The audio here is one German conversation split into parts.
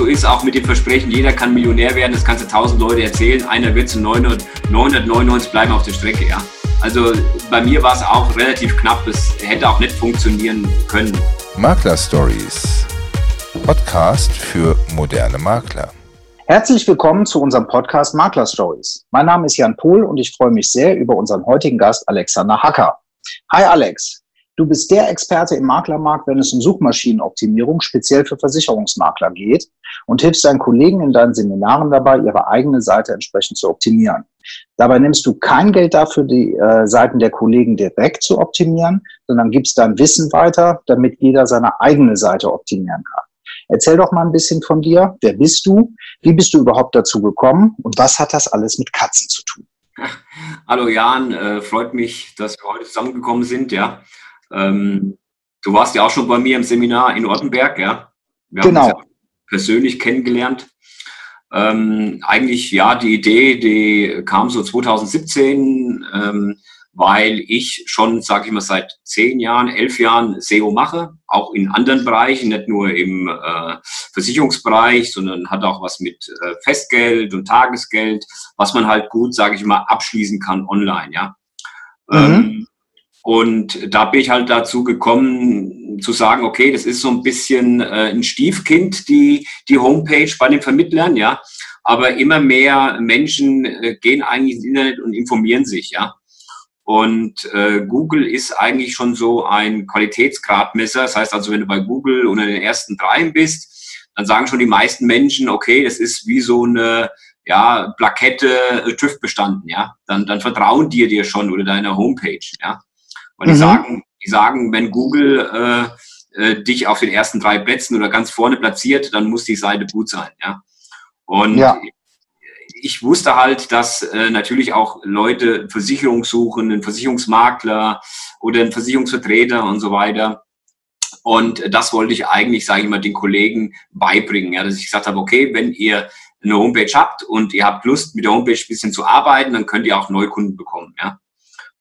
so ist auch mit dem Versprechen, jeder kann Millionär werden, das kannst du tausend Leute erzählen, einer wird zu 999 bleiben auf der Strecke, ja. Also bei mir war es auch relativ knapp, es hätte auch nicht funktionieren können. Makler Stories. Podcast für moderne Makler. Herzlich willkommen zu unserem Podcast Makler Stories. Mein Name ist Jan Pohl und ich freue mich sehr über unseren heutigen Gast Alexander Hacker. Hi Alex. Du bist der Experte im Maklermarkt, wenn es um Suchmaschinenoptimierung speziell für Versicherungsmakler geht und hilfst deinen Kollegen in deinen Seminaren dabei, ihre eigene Seite entsprechend zu optimieren. Dabei nimmst du kein Geld dafür, die äh, Seiten der Kollegen direkt zu optimieren, sondern gibst dein Wissen weiter, damit jeder seine eigene Seite optimieren kann. Erzähl doch mal ein bisschen von dir. Wer bist du? Wie bist du überhaupt dazu gekommen? Und was hat das alles mit Katzen zu tun? Hallo Jan, äh, freut mich, dass wir heute zusammengekommen sind. Ja, ähm, du warst ja auch schon bei mir im Seminar in Ortenberg, ja. Wir genau. ja persönlich kennengelernt. Ähm, eigentlich, ja, die Idee, die kam so 2017, ähm, weil ich schon, sage ich mal, seit zehn Jahren, elf Jahren SEO mache, auch in anderen Bereichen, nicht nur im äh, Versicherungsbereich, sondern hat auch was mit äh, Festgeld und Tagesgeld, was man halt gut, sage ich mal, abschließen kann online, ja. Mhm. Ähm, und da bin ich halt dazu gekommen, zu sagen, okay, das ist so ein bisschen äh, ein Stiefkind, die, die Homepage bei den Vermittlern, ja. Aber immer mehr Menschen äh, gehen eigentlich ins Internet und informieren sich, ja. Und äh, Google ist eigentlich schon so ein Qualitätsgradmesser. Das heißt also, wenn du bei Google unter den ersten dreien bist, dann sagen schon die meisten Menschen, okay, das ist wie so eine ja, Plakette äh, TÜV bestanden, ja. Dann, dann vertrauen dir dir schon oder deiner Homepage, ja. Weil mhm. die sagen, die sagen, wenn Google äh, äh, dich auf den ersten drei Plätzen oder ganz vorne platziert, dann muss die Seite gut sein, ja. Und ja. ich wusste halt, dass äh, natürlich auch Leute Versicherung suchen, einen Versicherungsmakler oder einen Versicherungsvertreter und so weiter. Und das wollte ich eigentlich, sage ich mal, den Kollegen beibringen, ja, dass ich gesagt habe, okay, wenn ihr eine Homepage habt und ihr habt Lust, mit der Homepage ein bisschen zu arbeiten, dann könnt ihr auch Neukunden bekommen. Ja,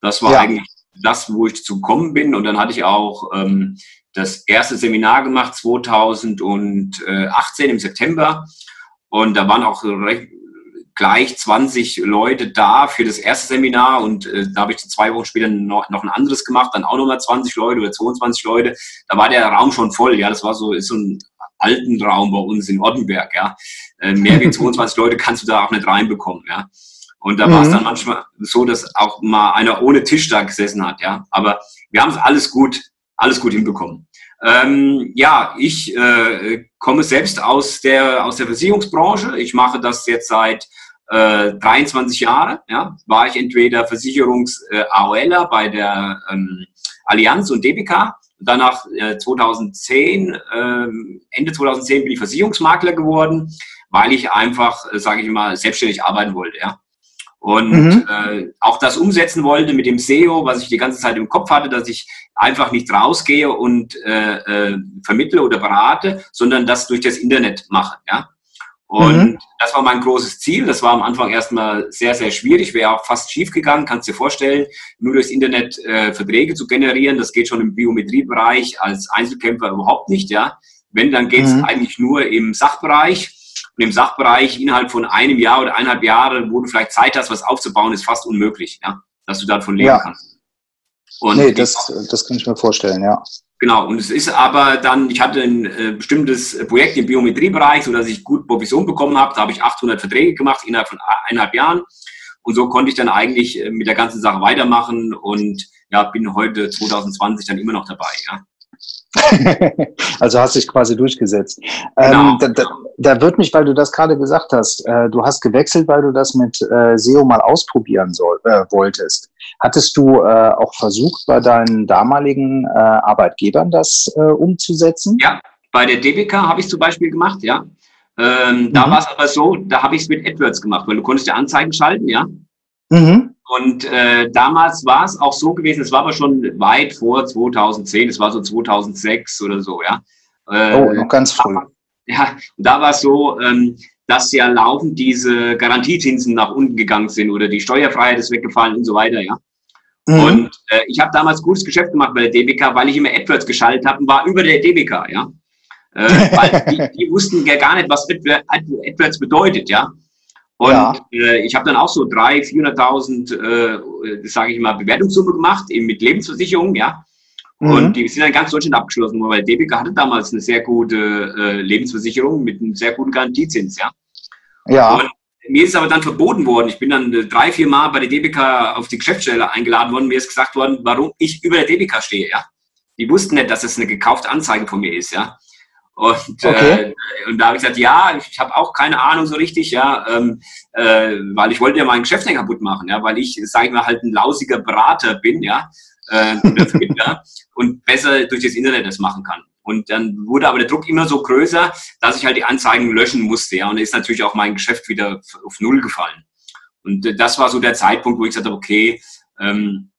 das war ja. eigentlich das, wo ich zu gekommen bin. Und dann hatte ich auch ähm, das erste Seminar gemacht, 2018 im September. Und da waren auch recht, gleich 20 Leute da für das erste Seminar und äh, da habe ich zwei Wochen später noch, noch ein anderes gemacht, dann auch nochmal 20 Leute oder 22 Leute. Da war der Raum schon voll, ja, das war so, ist so ein alten Raum bei uns in Ottenberg, ja. Äh, mehr wie 22 Leute kannst du da auch nicht reinbekommen, ja. Und da mhm. war es dann manchmal so, dass auch mal einer ohne Tisch da gesessen hat, ja. Aber wir haben es alles gut, alles gut hinbekommen. Ähm, ja, ich äh, komme selbst aus der, aus der Versicherungsbranche. Ich mache das jetzt seit äh, 23 Jahren. Ja. War ich entweder Versicherungs-AOLer äh, bei der ähm, Allianz und DBK. Danach äh, 2010, äh, Ende 2010 bin ich Versicherungsmakler geworden, weil ich einfach, äh, sage ich mal, selbstständig arbeiten wollte. Ja und mhm. äh, auch das umsetzen wollte mit dem SEO, was ich die ganze Zeit im Kopf hatte, dass ich einfach nicht rausgehe und äh, äh, vermittle oder berate, sondern das durch das Internet mache. Ja? Und mhm. das war mein großes Ziel. Das war am Anfang erstmal sehr, sehr schwierig, wäre auch fast schief gegangen, kannst du dir vorstellen, nur durchs Internet äh, Verträge zu generieren. Das geht schon im Biometriebereich als Einzelkämpfer überhaupt nicht. Ja? Wenn, dann geht es mhm. eigentlich nur im Sachbereich. Und im Sachbereich innerhalb von einem Jahr oder eineinhalb Jahren, wo du vielleicht Zeit hast, was aufzubauen, ist fast unmöglich, ja, dass du davon leben ja. kannst. Und nee, das, das kann ich mir vorstellen, ja. Genau, und es ist aber dann, ich hatte ein äh, bestimmtes Projekt im Biometriebereich, sodass ich gut Provision bekommen habe. Da habe ich 800 Verträge gemacht innerhalb von eineinhalb Jahren. Und so konnte ich dann eigentlich äh, mit der ganzen Sache weitermachen und ja, bin heute 2020 dann immer noch dabei. Ja. also hast dich quasi durchgesetzt. Ähm, genau. Ähm, da, da, da, wird mich, weil du das gerade gesagt hast, äh, du hast gewechselt, weil du das mit äh, SEO mal ausprobieren soll, äh, wolltest. Hattest du äh, auch versucht, bei deinen damaligen äh, Arbeitgebern das äh, umzusetzen? Ja, bei der DBK habe ich es zum Beispiel gemacht, ja. Ähm, mhm. Da war es aber so, da habe ich es mit AdWords gemacht, weil du konntest ja Anzeigen schalten, ja. Mhm. Und äh, damals war es auch so gewesen, es war aber schon weit vor 2010, es war so 2006 oder so, ja. Äh, oh, noch ganz früh. Ja, da war es so, ähm, dass ja laufend diese Garantiezinsen nach unten gegangen sind oder die Steuerfreiheit ist weggefallen und so weiter, ja. Mhm. Und äh, ich habe damals gutes Geschäft gemacht bei der DBK, weil ich immer AdWords geschaltet habe und war über der DBK, ja. Äh, weil die, die wussten ja gar nicht, was AdWords bedeutet, ja. Und ja. äh, ich habe dann auch so 300.000, 400.000, äh, sage ich mal, Bewertungssumme gemacht, eben mit Lebensversicherung, ja. Mhm. Und die sind dann ganz Deutschland abgeschlossen, weil Debica hatte damals eine sehr gute äh, Lebensversicherung mit einem sehr guten Garantiezins, ja. Ja. Und mir ist aber dann verboten worden. Ich bin dann äh, drei, vier Mal bei der DBK auf die Geschäftsstelle eingeladen worden. Mir ist gesagt worden, warum ich über der DBK stehe, ja. Die wussten nicht, dass es eine gekaufte Anzeige von mir ist, ja. Und, okay. äh, und da habe ich gesagt, ja, ich habe auch keine Ahnung so richtig, ja, ähm, äh, weil ich wollte ja mein Geschäft nicht kaputt machen, ja, weil ich, sage ich mal, halt ein lausiger Berater bin, ja, äh, und besser durch das Internet das machen kann. Und dann wurde aber der Druck immer so größer, dass ich halt die Anzeigen löschen musste, ja, und ist natürlich auch mein Geschäft wieder auf Null gefallen. Und äh, das war so der Zeitpunkt, wo ich gesagt habe, okay, ähm,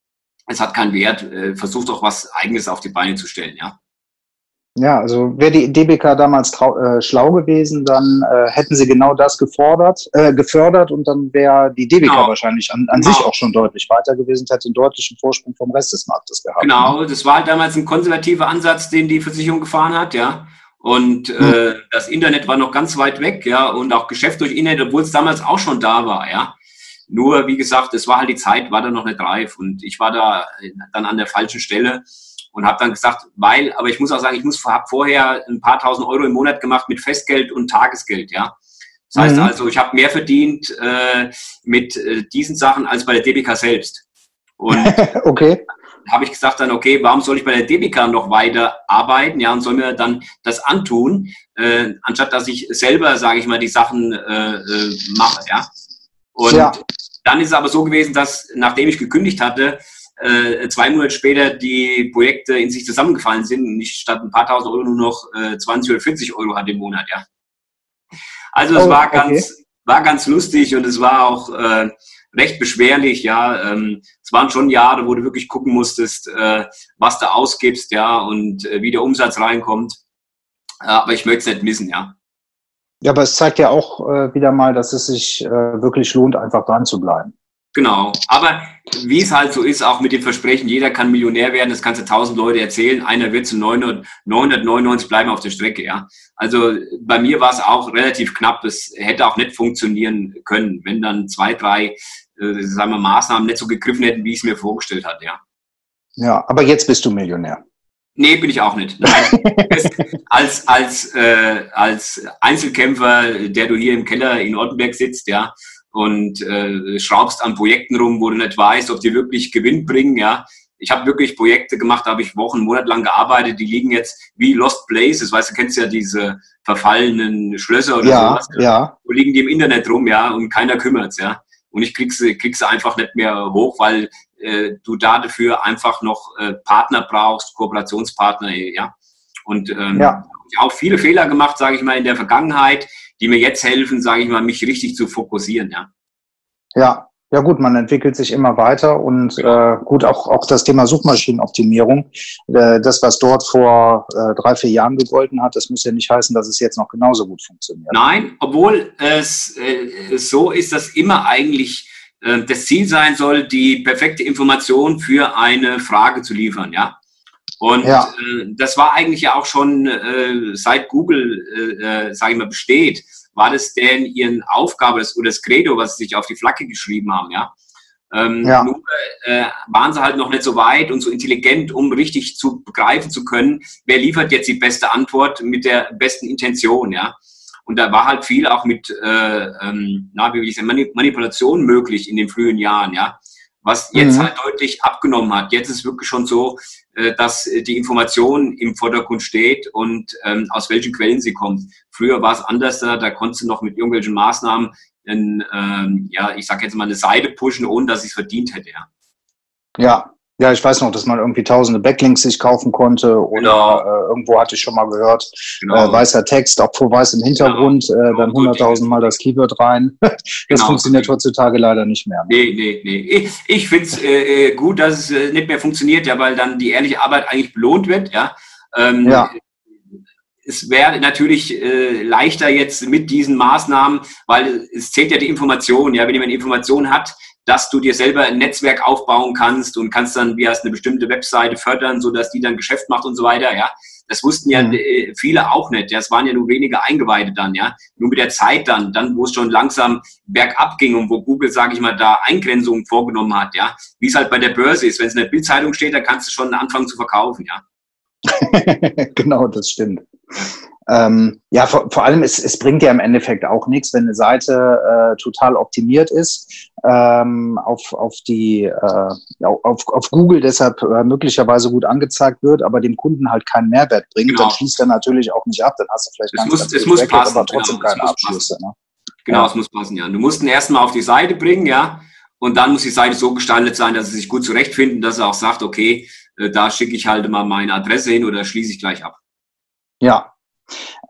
es hat keinen Wert, äh, versuch doch was Eigenes auf die Beine zu stellen, ja. Ja, also wäre die DBK damals äh, schlau gewesen, dann äh, hätten sie genau das gefordert, äh, gefördert und dann wäre die DBK genau. wahrscheinlich an, an genau. sich auch schon deutlich weiter gewesen, hätte einen deutlichen Vorsprung vom Rest des Marktes gehabt. Genau, das war halt damals ein konservativer Ansatz, den die Versicherung gefahren hat, ja. Und äh, hm. das Internet war noch ganz weit weg, ja, und auch Geschäft durch Internet, obwohl es damals auch schon da war, ja. Nur, wie gesagt, es war halt die Zeit, war da noch nicht reif und ich war da dann an der falschen Stelle und habe dann gesagt, weil, aber ich muss auch sagen, ich muss habe vorher ein paar tausend Euro im Monat gemacht mit Festgeld und Tagesgeld, ja. Das heißt mhm. also, ich habe mehr verdient äh, mit äh, diesen Sachen als bei der DBK selbst. Und okay. habe ich gesagt dann, okay, warum soll ich bei der DBK noch weiter arbeiten, ja, und soll mir dann das antun, äh, anstatt dass ich selber, sage ich mal, die Sachen äh, äh, mache, ja. Und ja. dann ist es aber so gewesen, dass nachdem ich gekündigt hatte, äh, zwei Monate später die Projekte in sich zusammengefallen sind und ich statt ein paar tausend Euro nur noch äh, 20 oder 40 Euro hatte im Monat, ja. Also es oh, war ganz, okay. war ganz lustig und es war auch äh, recht beschwerlich, ja. Ähm, es waren schon Jahre, wo du wirklich gucken musstest, äh, was du ausgibst, ja, und äh, wie der Umsatz reinkommt. Äh, aber ich möchte es nicht missen, ja. Ja, aber es zeigt ja auch äh, wieder mal, dass es sich äh, wirklich lohnt, einfach dran zu bleiben. Genau. Aber wie es halt so ist, auch mit dem Versprechen, jeder kann Millionär werden, das kannst du tausend Leute erzählen, einer wird zu 999 bleiben auf der Strecke, ja. Also bei mir war es auch relativ knapp, es hätte auch nicht funktionieren können, wenn dann zwei, drei, äh, sagen wir, Maßnahmen nicht so gegriffen hätten, wie ich es mir vorgestellt hatte, ja. Ja, aber jetzt bist du Millionär. Nee, bin ich auch nicht. Nein. als, als, äh, als Einzelkämpfer, der du hier im Keller in Ortenberg sitzt, ja, und äh, schraubst an Projekten rum, wo du nicht weißt, ob die wirklich Gewinn bringen, ja. Ich habe wirklich Projekte gemacht, da habe ich Wochen, monatelang gearbeitet, die liegen jetzt wie Lost Places, weißt du, kennst ja diese verfallenen Schlösser oder ja, sowas. Ja. Wo liegen die im Internet rum, ja, und keiner kümmert's, ja. Und ich krieg sie, krieg sie einfach nicht mehr hoch, weil äh, du da dafür einfach noch äh, Partner brauchst, Kooperationspartner, ja. Und ähm, ja. auch viele Fehler gemacht, sage ich mal, in der Vergangenheit, die mir jetzt helfen, sage ich mal, mich richtig zu fokussieren, ja. Ja, ja gut, man entwickelt sich immer weiter und äh, gut, auch, auch das Thema Suchmaschinenoptimierung, äh, das, was dort vor äh, drei, vier Jahren gegolten hat, das muss ja nicht heißen, dass es jetzt noch genauso gut funktioniert. Nein, obwohl es äh, so ist, dass immer eigentlich äh, das Ziel sein soll, die perfekte Information für eine Frage zu liefern, ja. Und ja. äh, das war eigentlich ja auch schon äh, seit Google, äh, äh sage ich mal, besteht, war das denn ihren Aufgabe das, oder das Credo, was sie sich auf die Flagge geschrieben haben, ja. Ähm, ja. Nur äh, waren sie halt noch nicht so weit und so intelligent, um richtig zu begreifen zu können, wer liefert jetzt die beste Antwort mit der besten Intention, ja. Und da war halt viel auch mit, äh, ähm, na, wie will ich sagen, Manipulation möglich in den frühen Jahren, ja was jetzt mhm. halt deutlich abgenommen hat. Jetzt ist wirklich schon so, dass die Information im Vordergrund steht und ähm, aus welchen Quellen sie kommt. Früher war es anders, da, da konntest du noch mit irgendwelchen Maßnahmen, in, ähm, ja, ich sage jetzt mal eine Seite pushen, ohne dass ich es verdient hätte. Ja. ja, ja, ich weiß noch, dass man irgendwie tausende Backlinks sich kaufen konnte oder genau. äh, irgendwo hatte ich schon mal gehört, genau. äh, weißer Text, obwohl weiß im Hintergrund, genau. äh, dann hunderttausend Mal das Keyword rein. das genau. funktioniert heutzutage leider nicht mehr. Nee, nee, nee. Ich, ich finde es äh, äh, gut, dass es äh, nicht mehr funktioniert, ja, weil dann die ehrliche Arbeit eigentlich belohnt wird, ja. Ähm, ja. Es wäre natürlich äh, leichter jetzt mit diesen Maßnahmen, weil es zählt ja die Information. Ja, wenn jemand Information hat, dass du dir selber ein Netzwerk aufbauen kannst und kannst dann wie hast eine bestimmte Webseite fördern, so dass die dann Geschäft macht und so weiter, ja. Das wussten ja mhm. Äh, viele auch nicht. Ja. Es waren ja nur wenige Eingeweihte dann, ja. Nur mit der Zeit dann, dann, wo es schon langsam bergab ging und wo Google, sage ich mal, da Eingrenzungen vorgenommen hat, ja. Wie es halt bei der Börse ist. Wenn es in der Bildzeitung steht, dann kannst du schon anfangen zu verkaufen, ja. genau, das stimmt. Ähm, ja, vor, vor allem, es, es bringt ja im Endeffekt auch nichts, wenn eine Seite äh, total optimiert ist ähm, auf, auf, die, äh, auf, auf Google deshalb äh, möglicherweise gut angezeigt wird, aber dem Kunden halt keinen Mehrwert bringt, genau. dann schließt er natürlich auch nicht ab. Dann hast du vielleicht es ganz, muss, es muss passen, aber trotzdem genau, keine Abschlüsse. Ne? Genau, ja. es muss passen, ja. Du musst ihn erstmal auf die Seite bringen, ja. Und dann muss die Seite so gestaltet sein, dass sie sich gut zurechtfinden, dass er auch sagt, okay, äh, da schicke ich halt mal meine Adresse hin oder schließe ich gleich ab. Ja,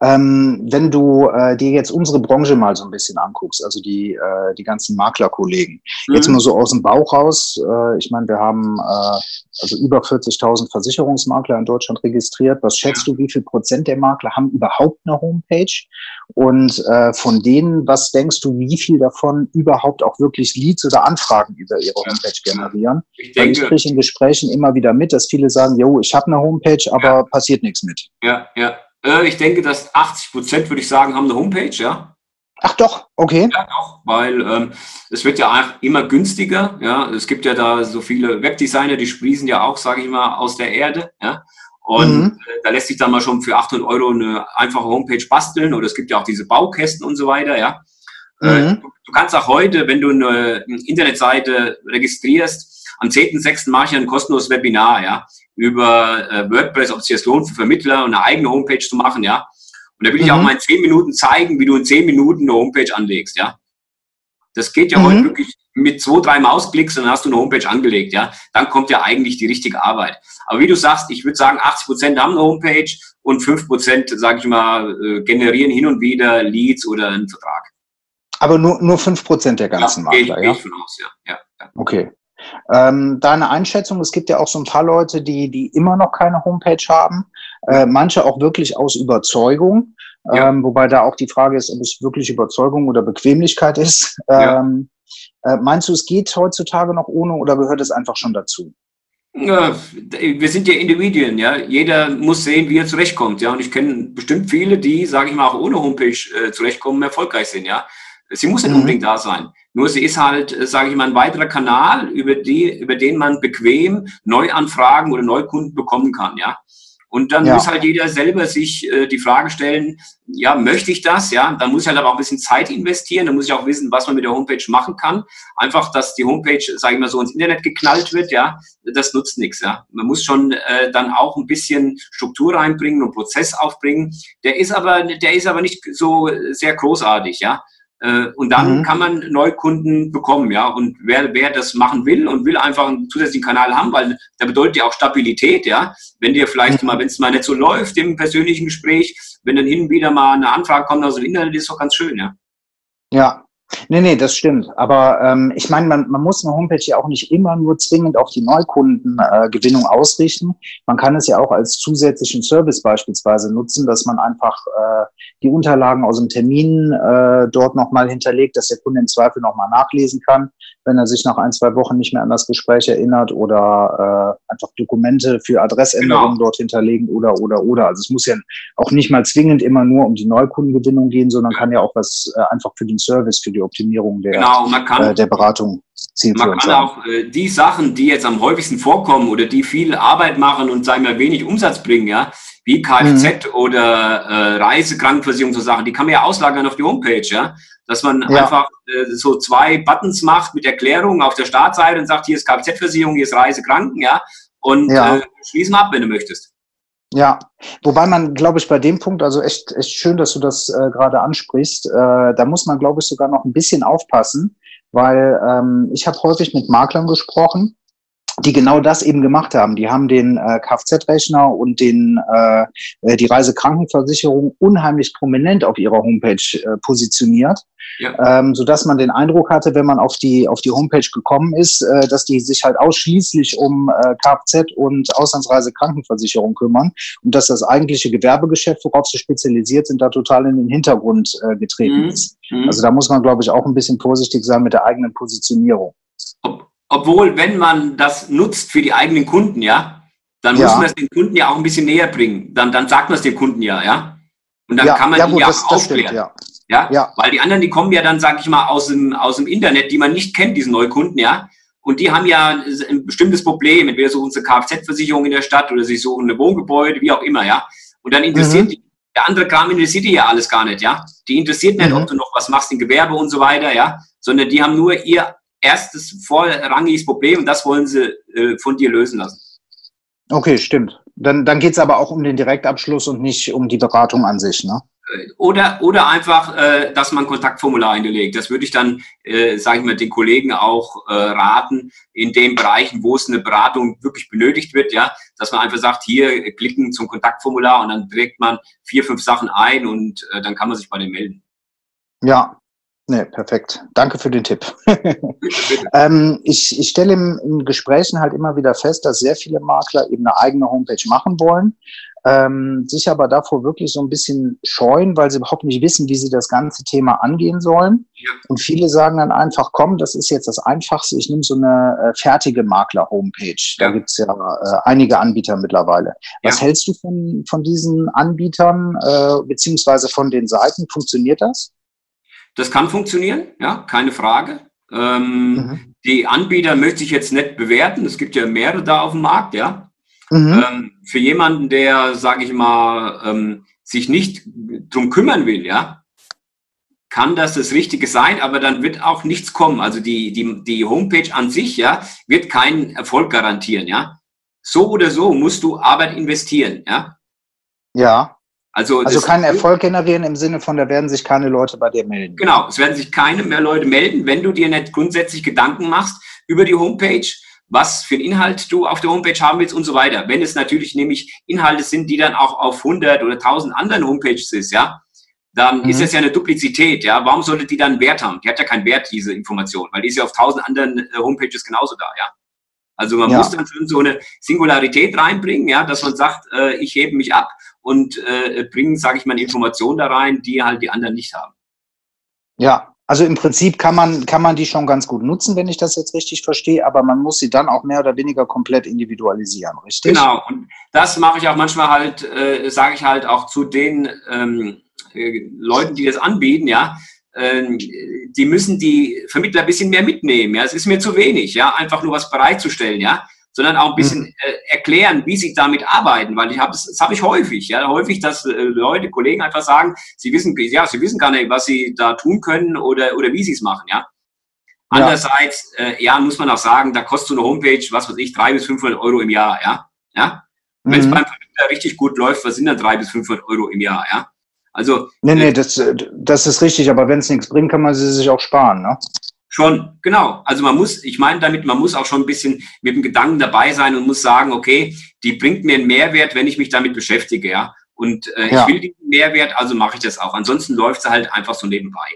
ähm, wenn du äh, dir jetzt unsere Branche mal so ein bisschen anguckst, also die, äh, die ganzen Maklerkollegen, mhm. jetzt nur so aus dem Bauch raus, äh, ich meine, wir haben äh, also über 40.000 Versicherungsmakler in Deutschland registriert. Was schätzt du, wie viel Prozent der Makler haben überhaupt eine Homepage? Und äh, von denen, was denkst du, wie viel davon überhaupt auch wirklich Leads oder Anfragen über ihre Homepage generieren? Ich denke, ich kriege in Gesprächen immer wieder mit, dass viele sagen, jo, ich habe eine Homepage, aber ja. passiert nichts mit. Ja, ja. Äh, ich denke, dass 80 Prozent, würde ich sagen, haben eine Homepage, ja. Ach doch, okay. Ja, doch, weil ähm, es wird ja immer günstiger. Ja, es gibt ja da so viele Webdesigner, die sprießen ja auch, sage ich mal, aus der Erde. Ja, und mhm. äh, da lässt sich dann mal schon für 800 Euro eine einfache Homepage basteln. Oder es gibt ja auch diese Baukästen und so weiter. Ja, äh, mhm. äh, du, du, kannst auch heute, wenn du eine, eine Internetseite registrierst, am 10.06. mache ich ein kostenloses Webinar. Ja, über äh, WordPress, ob es sich das lohnt, für Vermittler und eine eigene Homepage zu machen, ja. Und da will mhm. ich auch mhm. mal in zehn Minuten zeigen, wie du in zehn Minuten eine Homepage anlegst, ja. Das geht ja mhm. heute wirklich mit zwei, drei Mausklicks und dann hast du eine Homepage angelegt, ja. Dann kommt ja eigentlich die richtige Arbeit. Aber wie du sagst, ich würde sagen, 80 Prozent haben eine Homepage und 5 Prozent, sage ich mal, äh, generieren hin und wieder Leads oder einen Vertrag. Aber nur, nur 5 Prozent der ganzen ja, Makler, ja? Von aus, ja. ja, ja. Okay. Ähm, deine Einschätzung, es gibt ja auch so ein paar Leute, die, die immer noch keine Homepage haben, äh, manche auch wirklich aus Überzeugung, ja. ähm, wobei da auch die Frage ist, ob es wirklich Überzeugung oder Bequemlichkeit ist. Ähm, ja. äh, meinst du, es geht heutzutage noch ohne oder gehört es einfach schon dazu? Ja, wir sind ja Individuen, ja. Jeder muss sehen, wie er zurechtkommt, ja. Und ich kenne bestimmt viele, die, sage ich mal, auch ohne Homepage äh, zurechtkommen, erfolgreich sind, ja. Sie muss nicht mhm. unbedingt da sein. Nur sie ist halt, äh, sage ich mal, ein weiterer Kanal, über, die, über den man bequem Neuanfragen oder Neukunden bekommen kann, ja. Und dann ja. muss halt jeder selber sich äh, die Frage stellen, ja, möchte ich das? Ja, dann muss ich halt aber auch ein bisschen Zeit investieren. Dann muss ich auch wissen, was man mit der Homepage machen kann. Einfach, dass die Homepage, sage ich mal, so ins Internet geknallt wird, ja, das nutzt nichts. Ja, man muss schon äh, dann auch ein bisschen Struktur reinbringen und Prozess aufbringen. Der ist aber, der ist aber nicht so sehr großartig, ja. Äh, und dann mhm. kann man Neukunden bekommen, ja. Und wer, wer das machen will und will einfach einen zusätzlichen Kanal haben, weil da bedeutet ja auch Stabilität, ja. Wenn dir vielleicht mhm. mal, wenn es mal nicht so läuft im persönlichen Gespräch, wenn dann hin und wieder mal eine Anfrage kommt aus dem Internet, ist doch ganz schön, ja. Ja, Nee, nee, das stimmt. Aber ähm, ich meine, man, man muss eine Homepage ja auch nicht immer nur zwingend auf die Neukundengewinnung äh, ausrichten. Man kann es ja auch als zusätzlichen Service beispielsweise nutzen, dass man einfach äh, die Unterlagen aus dem Termin äh, dort nochmal hinterlegt, dass der Kunde im Zweifel nochmal nachlesen kann, wenn er sich nach ein, zwei Wochen nicht mehr an das Gespräch erinnert oder äh, einfach Dokumente für Adressänderungen genau. dort hinterlegen oder, oder, oder. Also es muss ja auch nicht mal zwingend immer nur um die Neukundengewinnung gehen, sondern kann ja auch was äh, einfach für den Service, für die Optimierung der, genau, kann, äh, der Beratung zielführend Man kann sein. auch äh, die Sachen, die jetzt am häufigsten vorkommen oder die viel Arbeit machen und sagen wir wenig Umsatz bringen, ja, wie Kfz mhm. oder äh, Reisekrankenversicherung, so Sachen, die kann man ja auslagern auf die Homepage, ja. Dass man ja. einfach äh, so zwei Buttons macht mit Erklärung auf der Startseite und sagt, hier ist Kfz-Versicherung, hier ist Reisekranken, ja. Und ja. Äh, schließen ab, wenn du möchtest. Ja, wobei man, glaube ich, bei dem Punkt, also echt, echt schön, dass du das äh, gerade ansprichst, äh, da muss man, glaube ich, sogar noch ein bisschen aufpassen, weil ähm, ich habe häufig mit Maklern gesprochen, die genau das eben gemacht haben. Die haben den äh, Kfz-Rechner und den, äh, äh, die Reisekrankenversicherung unheimlich prominent auf ihrer Homepage äh, positioniert, ja. ähm, sodass man den Eindruck hatte, wenn man auf die, auf die Homepage gekommen ist, äh, dass die sich halt ausschließlich um äh, Kfz und Auslandsreisekrankenversicherung kümmern und dass das eigentliche Gewerbegeschäft, worauf sie spezialisiert sind, da total in den Hintergrund äh, getreten mhm. ist. Mhm. Also da muss man, glaube ich, auch ein bisschen vorsichtig sein mit der eigenen Positionierung. Ob, obwohl, wenn man das nutzt für die eigenen Kunden, ja, dann ja. muss man es den Kunden ja auch ein bisschen näher bringen. Dann, dann sagt man es dem Kunden ja, ja. Und dann ja, kann man ja, die gut, ja das, aufklären. Das stimmt, ja. Ja? Weil die anderen, die kommen ja dann, sage ich mal, aus dem, aus dem Internet, die man nicht kennt, diese Neukunden, ja. Und die haben ja ein bestimmtes Problem. Entweder suchen sie Kfz-Versicherung in der Stadt oder sie suchen ein Wohngebäude, wie auch immer, ja. Und dann interessiert mhm. die, der andere Kram interessiert die ja alles gar nicht, ja. Die interessiert nicht, mhm. ob du noch was machst in Gewerbe und so weiter, ja. Sondern die haben nur ihr erstes vorrangiges Problem und das wollen sie äh, von dir lösen lassen. Okay, stimmt. Dann, dann geht es aber auch um den Direktabschluss und nicht um die Beratung an sich, ne? Oder, oder einfach, äh, dass man ein Kontaktformular hinterlegt. Das würde ich dann, äh, sage ich mal, den Kollegen auch äh, raten, in den Bereichen, wo es eine Beratung wirklich benötigt wird, ja, dass man einfach sagt, hier klicken zum Kontaktformular und dann trägt man vier, fünf Sachen ein und äh, dann kann man sich bei dem melden. Ja, Nee, perfekt. Danke für den Tipp. ähm, ich, ich stelle in, in, Gesprächen halt immer wieder fest, dass sehr viele Makler eben eine eigene Homepage machen wollen, ähm, sich aber davor wirklich so ein bisschen scheuen, weil sie überhaupt nicht wissen, wie sie das ganze Thema angehen sollen. Ja. Und viele sagen dann einfach, komm, das ist jetzt das Einfachste, ich nehme so eine äh, fertige Makler-Homepage. Da gibt es ja äh, einige Anbieter mittlerweile. Was ja. hältst du von, von diesen Anbietern äh, beziehungsweise von den Seiten? Funktioniert das? Das kann funktionieren, ja, keine Frage. Ähm, mhm. Die Anbieter möchte ich jetzt nicht bewerten. Es gibt ja mehrere da auf dem Markt, ja. Mhm. Ähm, für jemanden, der, sage ich mal, ähm, sich nicht drum kümmern will, ja, kann das das Richtige sein, aber dann wird auch nichts kommen. Also die, die, die Homepage an sich, ja, wird keinen Erfolg garantieren, ja. So oder so musst du Arbeit investieren, ja. Ja. Also, also keinen Erfolg generieren im Sinne von, da werden sich keine Leute bei dir melden. Genau, es werden sich keine mehr Leute melden, wenn du dir nicht grundsätzlich Gedanken machst über die Homepage, was für einen Inhalt du auf der Homepage haben willst und so weiter. Wenn es natürlich nämlich Inhalte sind, die dann auch auf 100 oder 1000 anderen Homepages ist, ja, dann mhm. ist das ja eine Duplizität, ja. Warum sollte die dann Wert haben? Die hat ja keinen Wert, diese Information, weil die ist ja auf 1000 anderen äh, Homepages genauso da, ja. Also man ja. muss dann schon so eine Singularität reinbringen, ja, dass man sagt, äh, ich hebe mich ab und äh, bringen, sage ich mal, Informationen da rein, die halt die anderen nicht haben. Ja, also im Prinzip kann man, kann man die schon ganz gut nutzen, wenn ich das jetzt richtig verstehe, aber man muss sie dann auch mehr oder weniger komplett individualisieren, richtig? Genau, und das mache ich auch manchmal halt, äh, sage ich halt auch zu den ähm, äh, Leuten, die das anbieten, ja, ähm, die müssen die Vermittler ein bisschen mehr mitnehmen. Ja, es ist mir zu wenig, ja, einfach nur was bereitzustellen, ja sondern auch ein bisschen mhm. äh, erklären, wie sie damit arbeiten, weil ich habe das, das habe ich häufig, ja, häufig, dass äh, Leute, Kollegen einfach sagen, sie wissen, ja, sie wissen gar nicht, was sie da tun können oder oder wie sie es machen, ja. Andererseits, äh, ja, muss man auch sagen, da kostet so eine Homepage, was weiß ich, drei bis 500 Euro im Jahr, ja, ja. Mhm. Wenn es beim Vermittler richtig gut läuft, was sind dann drei bis 500 Euro im Jahr, ja? Also. Nee, nee, äh, das, das ist richtig, aber wenn es nichts bringt, kann man sie sich auch sparen, ne? Schon, genau. Also man muss, ich meine damit, man muss auch schon ein bisschen mit dem Gedanken dabei sein und muss sagen, okay, die bringt mir einen Mehrwert, wenn ich mich damit beschäftige, ja. Und äh, ja. ich will diesen Mehrwert, also mache ich das auch. Ansonsten läuft es halt einfach so nebenbei.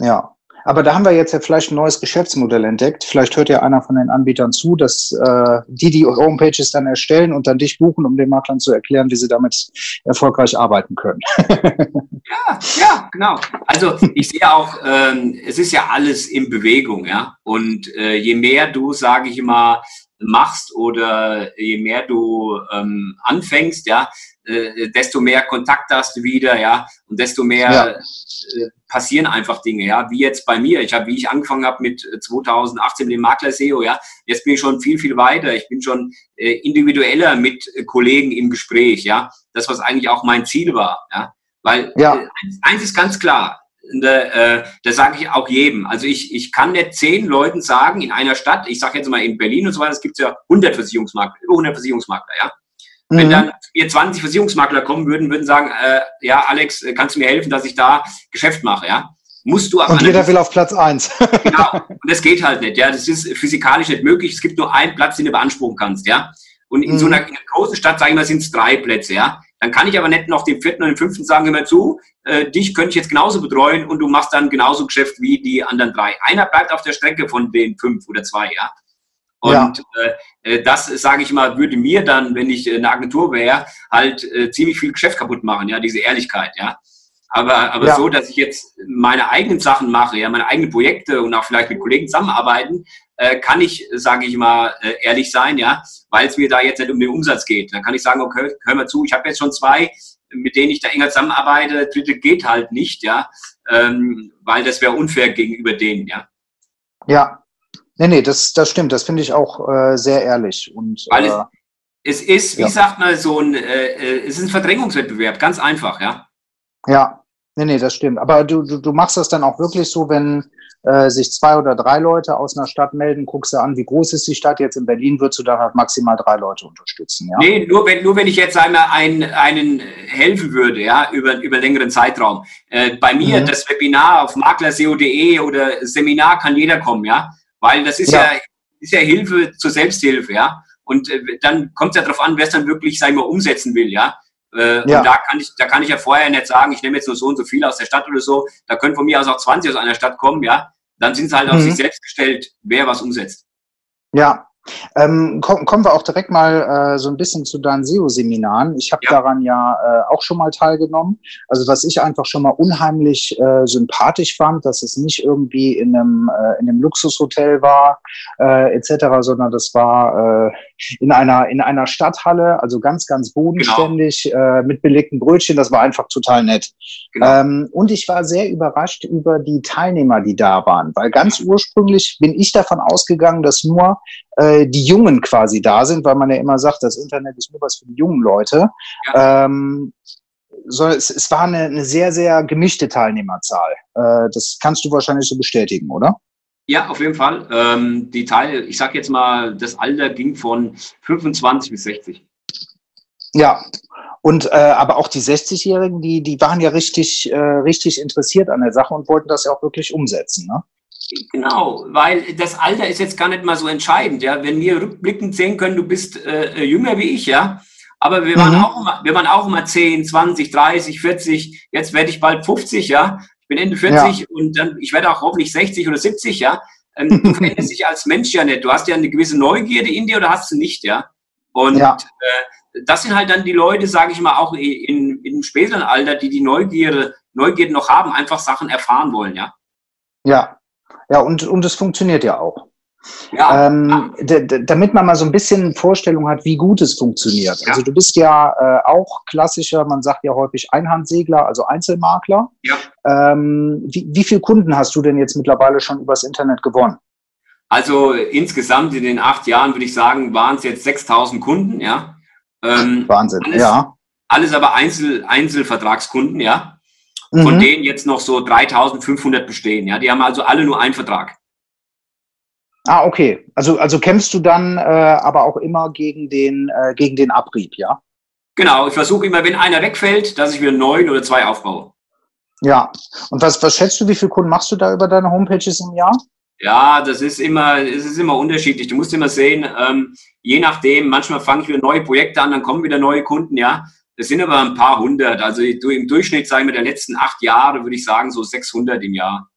Ja, aber da haben wir jetzt ja vielleicht ein neues Geschäftsmodell entdeckt. Vielleicht hört ja einer von den Anbietern zu, dass äh, die die Homepages dann erstellen und dann dich buchen, um den Maklern zu erklären, wie sie damit erfolgreich arbeiten können. ja, ja, genau. Also ich sehe auch, ähm, es ist ja alles in Bewegung, ja. Und äh, je mehr du, sage ich immer, machst oder je mehr du ähm, anfängst, ja, äh, desto mehr Kontakt hast du wieder, ja, und desto mehr ja. äh, passieren einfach Dinge, ja, wie jetzt bei mir. Ich habe, wie ich angefangen habe mit 2018 dem Makler SEO, ja, jetzt bin ich schon viel, viel weiter. Ich bin schon äh, individueller mit Kollegen im Gespräch, ja. Das, was eigentlich auch mein Ziel war, ja. Weil ja. Äh, eins, ist ganz klar, da, äh, das sage ich auch jedem. Also ich, ich kann nicht zehn Leuten sagen in einer Stadt, ich sage jetzt mal in Berlin und so weiter, es gibt ja 100 Versicherungsmakler, über 100 Versicherungsmakler, ja. Mhm. Wenn dann hier 20 Versicherungsmakler kommen würden, würden sagen, äh, ja, Alex, äh, kannst du mir helfen, dass ich da Geschäft mache, ja? Musst du aber. Und jeder will auf Platz eins. genau. Und das geht halt nicht, ja. Das ist physikalisch nicht möglich. Es gibt nur einen Platz, den du beanspruchen kannst, ja. Und in mhm. so einer, in einer großen Stadt, sage ich mal, sind es drei Plätze, ja. Dann kann ich aber nicht noch den vierten und den fünften sagen, immer zu, äh, dich könnte ich jetzt genauso betreuen und du machst dann genauso Geschäft wie die anderen drei. Einer bleibt auf der Strecke von den fünf oder zwei, ja. Und ja. Äh, äh, das, sage ich mal, würde mir dann, wenn ich eine Agentur wäre, halt äh, ziemlich viel Geschäft kaputt machen, ja, diese Ehrlichkeit, ja. Aber, aber ja. so, dass ich jetzt meine eigenen Sachen mache, ja, meine eigenen Projekte und auch vielleicht mit Kollegen zusammenarbeiten, äh, kann ich, sage ich mal, äh, ehrlich sein, ja, weil es mir da jetzt nicht um den Umsatz geht. Dann kann ich sagen, okay, hör mal zu, ich habe jetzt schon zwei, mit denen ich da enger zusammenarbeite, dritte geht halt nicht, ja, ähm, weil das wäre unfair gegenüber denen, ja. Ja, nee, nee, das, das stimmt, das finde ich auch äh, sehr ehrlich. Und, weil äh, es, es ist, wie ja. sagt man, so ein, äh, äh, es ist ein Verdrängungswettbewerb, ganz einfach, ja. Ja, nee, nee, das stimmt. Aber du, du, du machst das dann auch wirklich so, wenn äh, sich zwei oder drei Leute aus einer Stadt melden, guckst du an, wie groß ist die Stadt jetzt in Berlin, würdest du dann halt maximal drei Leute unterstützen, ja? Nee, nur wenn, nur wenn ich jetzt einmal einen, einen helfen würde, ja, über, über längeren Zeitraum. Äh, bei mir, mhm. das Webinar auf maklerseo.de oder Seminar kann jeder kommen, ja, weil das ist ja, ja ist ja Hilfe zur Selbsthilfe, ja. Und äh, dann kommt es ja darauf an, wer es dann wirklich, sag ich mal, umsetzen will, ja. Äh, ja. Und da kann, ich, da kann ich ja vorher nicht sagen, ich nehme jetzt nur so und so viel aus der Stadt oder so. Da können von mir aus auch 20 aus einer Stadt kommen, ja. Dann sind sie halt mhm. auf sich selbst gestellt, wer was umsetzt. Ja, ähm, komm, kommen wir auch direkt mal äh, so ein bisschen zu deinen SEO-Seminaren. Ich habe ja. daran ja äh, auch schon mal teilgenommen. Also was ich einfach schon mal unheimlich äh, sympathisch fand, dass es nicht irgendwie in einem, äh, in einem Luxushotel war äh, etc., sondern das war äh, in einer in einer Stadthalle, also ganz ganz bodenständig genau. äh, mit belegten Brötchen. Das war einfach total nett. Genau. Ähm, und ich war sehr überrascht über die Teilnehmer, die da waren, weil ganz ursprünglich bin ich davon ausgegangen, dass nur äh, die Jungen quasi da sind, weil man ja immer sagt, das Internet ist nur was für die jungen Leute. Ja. Ähm, so, es, es war eine, eine sehr, sehr gemischte Teilnehmerzahl. Äh, das kannst du wahrscheinlich so bestätigen, oder? Ja, auf jeden Fall. Ähm, die Teil, ich sag jetzt mal, das Alter ging von 25 bis 60. Ja, und äh, aber auch die 60-Jährigen, die, die waren ja richtig, äh, richtig interessiert an der Sache und wollten das ja auch wirklich umsetzen. Ne? Genau, weil das Alter ist jetzt gar nicht mal so entscheidend. Ja, wenn wir rückblickend sehen können, du bist äh, jünger wie ich, ja, aber wir waren mhm. auch immer, wir waren auch immer 10, 20, 30, 40. Jetzt werde ich bald 50, ja. Ich bin Ende 40 ja. und dann ich werde auch hoffentlich 60 oder 70, ja. Ähm, du veränderst dich als Mensch ja nicht. Du hast ja eine gewisse Neugierde in dir oder hast du nicht, ja. Und ja. Äh, das sind halt dann die Leute, sage ich mal, auch in, in, im späteren Alter, die die Neugierde, Neugierde noch haben, einfach Sachen erfahren wollen, ja. Ja, ja, und, und es funktioniert ja auch. Ja, ähm, damit man mal so ein bisschen Vorstellung hat, wie gut es funktioniert. Ja. Also du bist ja äh, auch klassischer, man sagt ja häufig Einhandsegler, also Einzelmakler. Ja. Ähm, wie, wie viele Kunden hast du denn jetzt mittlerweile schon übers Internet gewonnen? Also insgesamt in den acht Jahren würde ich sagen, waren es jetzt 6000 Kunden, ja. Ähm, Wahnsinn, alles, ja. Alles aber Einzel, Einzelvertragskunden, ja von mhm. denen jetzt noch so 3500 bestehen. Ja, die haben also alle nur einen Vertrag. Ah, okay. Also, also kämpfst du dann äh, aber auch immer gegen den, äh, gegen den Abrieb, ja? Genau, ich versuche immer, wenn einer wegfällt, dass ich wieder neun oder zwei aufbaue. Ja. Und was, was schätzt du, wie viele Kunden machst du da über deine Homepages im Jahr? Ja, das ist immer, es ist immer unterschiedlich. Du musst immer sehen, ähm, je nachdem, manchmal fange ich wieder neue Projekte an, dann kommen wieder neue Kunden, ja. Das sind aber ein paar hundert. Also im Durchschnitt, sagen wir, der letzten acht Jahre, würde ich sagen, so 600 im Jahr.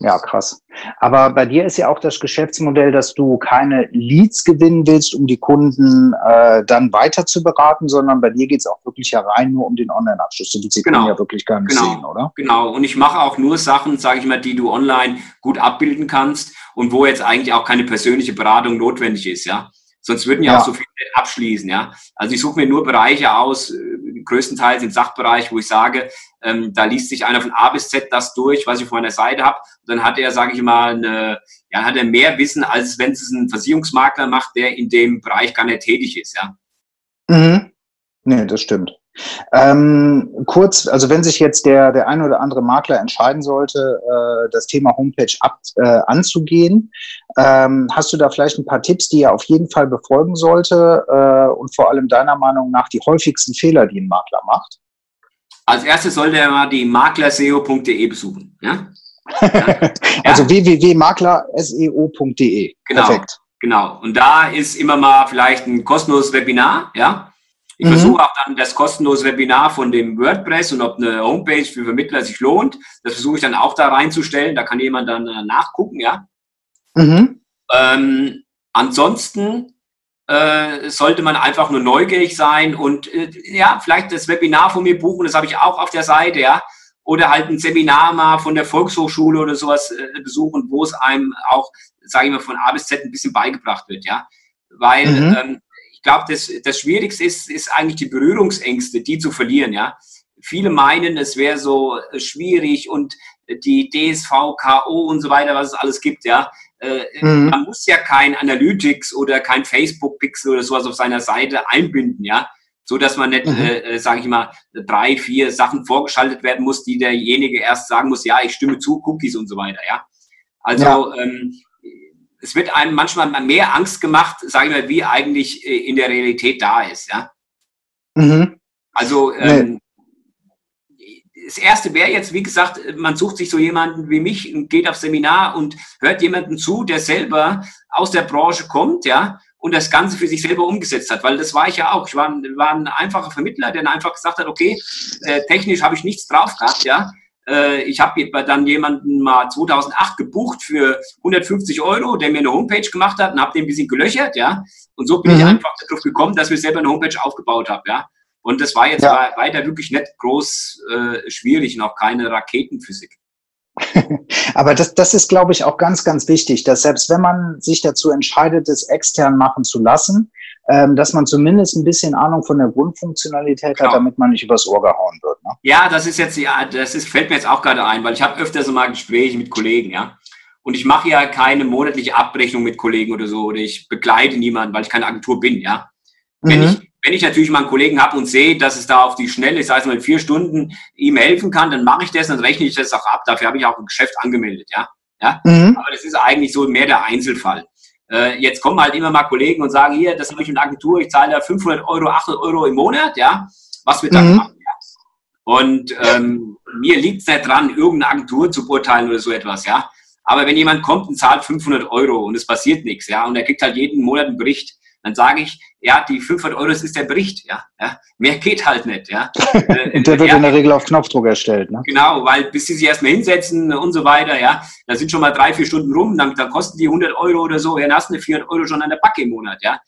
Ja, krass. Aber bei dir ist ja auch das Geschäftsmodell, dass du keine Leads gewinnen willst, um die Kunden äh, dann weiter zu beraten, sondern bei dir geht es auch wirklich ja rein nur um den Online-Abschluss. Du willst die genau. Kunden ja wirklich gar nicht genau. sehen, oder? Genau. Und ich mache auch nur Sachen, sage ich mal, die du online gut abbilden kannst und wo jetzt eigentlich auch keine persönliche Beratung notwendig ist, ja. Sonst würden ja, ja, auch so viele abschließen, ja. Also ich suche mir nur Bereiche aus, größtenteils im Sachbereich, wo ich sage, ähm, da liest sich einer von A bis Z das durch, was ich auf meiner Seite habe. Dann hat er, sage ich mal, eine, ja, hat er mehr Wissen, als wenn es ein Versicherungsmakler macht, der in dem Bereich gar nicht tätig ist, ja. Mhm. Nee, das stimmt. Ähm, kurz, also wenn sich jetzt der, der ein oder andere Makler entscheiden sollte, äh, das Thema Homepage ab, äh, anzugehen, ähm, hast du da vielleicht ein paar Tipps, die er auf jeden Fall befolgen sollte äh, und vor allem deiner Meinung nach die häufigsten Fehler, die ein Makler macht? Als erstes sollte er mal die maklerseo.de besuchen. Ja? also ja. www.maklerseo.de. Genau. Perfekt. Genau. Und da ist immer mal vielleicht ein kostenloses Webinar, ja, ich mhm. versuche auch dann das kostenlose Webinar von dem WordPress und ob eine Homepage für Vermittler sich lohnt. Das versuche ich dann auch da reinzustellen. Da kann jemand dann äh, nachgucken, ja. Mhm. Ähm, ansonsten äh, sollte man einfach nur neugierig sein und äh, ja, vielleicht das Webinar von mir buchen, das habe ich auch auf der Seite, ja. Oder halt ein Seminar mal von der Volkshochschule oder sowas äh, besuchen, wo es einem auch, sage ich mal, von A bis Z ein bisschen beigebracht wird, ja. Weil mhm. ähm, ich glaube, das, das Schwierigste ist, ist eigentlich die Berührungsängste, die zu verlieren, ja. Viele meinen, es wäre so äh, schwierig und die DSVKO und so weiter, was es alles gibt, ja. Äh, mhm. Man muss ja kein Analytics oder kein Facebook-Pixel oder sowas auf seiner Seite einbinden, ja. So dass man nicht, mhm. äh, äh sage ich mal, drei, vier Sachen vorgeschaltet werden muss, die derjenige erst sagen muss, ja, ich stimme zu, Cookies und so weiter, ja. Also ja. Ähm, es wird einem manchmal mehr Angst gemacht, sage ich mal, wie eigentlich äh, in der Realität da ist, ja. Mhm. Also ähm, nee das erste wäre jetzt, wie gesagt, man sucht sich so jemanden wie mich und geht auf Seminar und hört jemanden zu, der selber aus der Branche kommt, ja, und das Ganze für sich selber umgesetzt hat, weil das war ich ja auch. Ich war, war ein einfacher Vermittler, der einfach gesagt hat, okay, äh, technisch habe ich nichts drauf gehabt, ja. Äh, ich habe dann jemanden mal 2008 gebucht für 150 Euro, der mir eine Homepage gemacht hat und habe den ein bisschen gelöchert, ja. Und so bin mhm. ich einfach darauf gekommen, dass wir selber eine Homepage aufgebaut haben, ja. Und das war jetzt ja. weiter wirklich nicht groß äh, schwierig, noch keine Raketenphysik. Aber das, das ist, glaube ich, auch ganz, ganz wichtig, dass selbst wenn man sich dazu entscheidet, es extern machen zu lassen, ähm, dass man zumindest ein bisschen Ahnung von der Grundfunktionalität genau. hat, damit man nicht übers Ohr gehauen wird. Ne? Ja, das ist jetzt, ja, das ist, fällt mir jetzt auch gerade ein, weil ich habe öfter so mal Gespräche mit Kollegen, ja. Und ich mache ja keine monatliche Abrechnung mit Kollegen oder so, oder ich begleite niemanden, weil ich keine Agentur bin, ja. Wenn mhm. ich wenn ich natürlich mal einen Kollegen habe und sehe, dass es da auf die Schnelle, ich sage mal in vier Stunden, ihm helfen kann, dann mache ich das, dann rechne ich das auch ab. Dafür habe ich auch ein Geschäft angemeldet, ja. ja? Mhm. Aber das ist eigentlich so mehr der Einzelfall. Äh, jetzt kommen halt immer mal Kollegen und sagen, hier, das habe ich in der Agentur, ich zahle da 500 Euro, 800 Euro im Monat, ja. Was wird da mhm. gemacht? Ja? Und ähm, mir liegt es nicht dran, irgendeine Agentur zu beurteilen oder so etwas, ja. Aber wenn jemand kommt und zahlt 500 Euro und es passiert nichts, ja, und er kriegt halt jeden Monat einen Bericht, dann sage ich, ja, die 500 Euro, das ist der Bericht, ja, ja. mehr geht halt nicht, ja. und der wird ja, in der Regel auf Knopfdruck erstellt, ne? Genau, weil bis sie sich erstmal hinsetzen und so weiter, ja, da sind schon mal drei, vier Stunden rum, dann, dann kosten die 100 Euro oder so, ja, dann hast du 400 Euro schon an der Backe im Monat, ja.